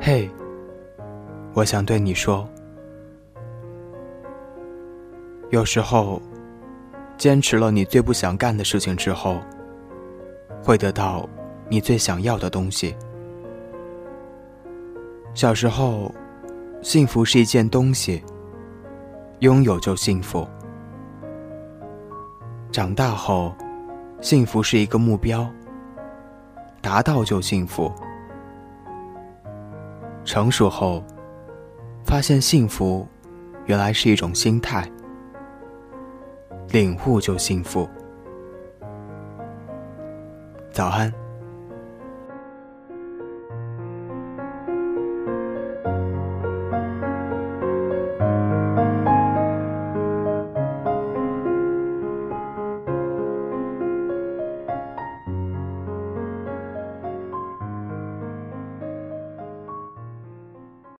嘿，我想对你说，有时候，坚持了你最不想干的事情之后，会得到你最想要的东西。小时候，幸福是一件东西，拥有就幸福；长大后，幸福是一个目标，达到就幸福；成熟后，发现幸福原来是一种心态，领悟就幸福。早安。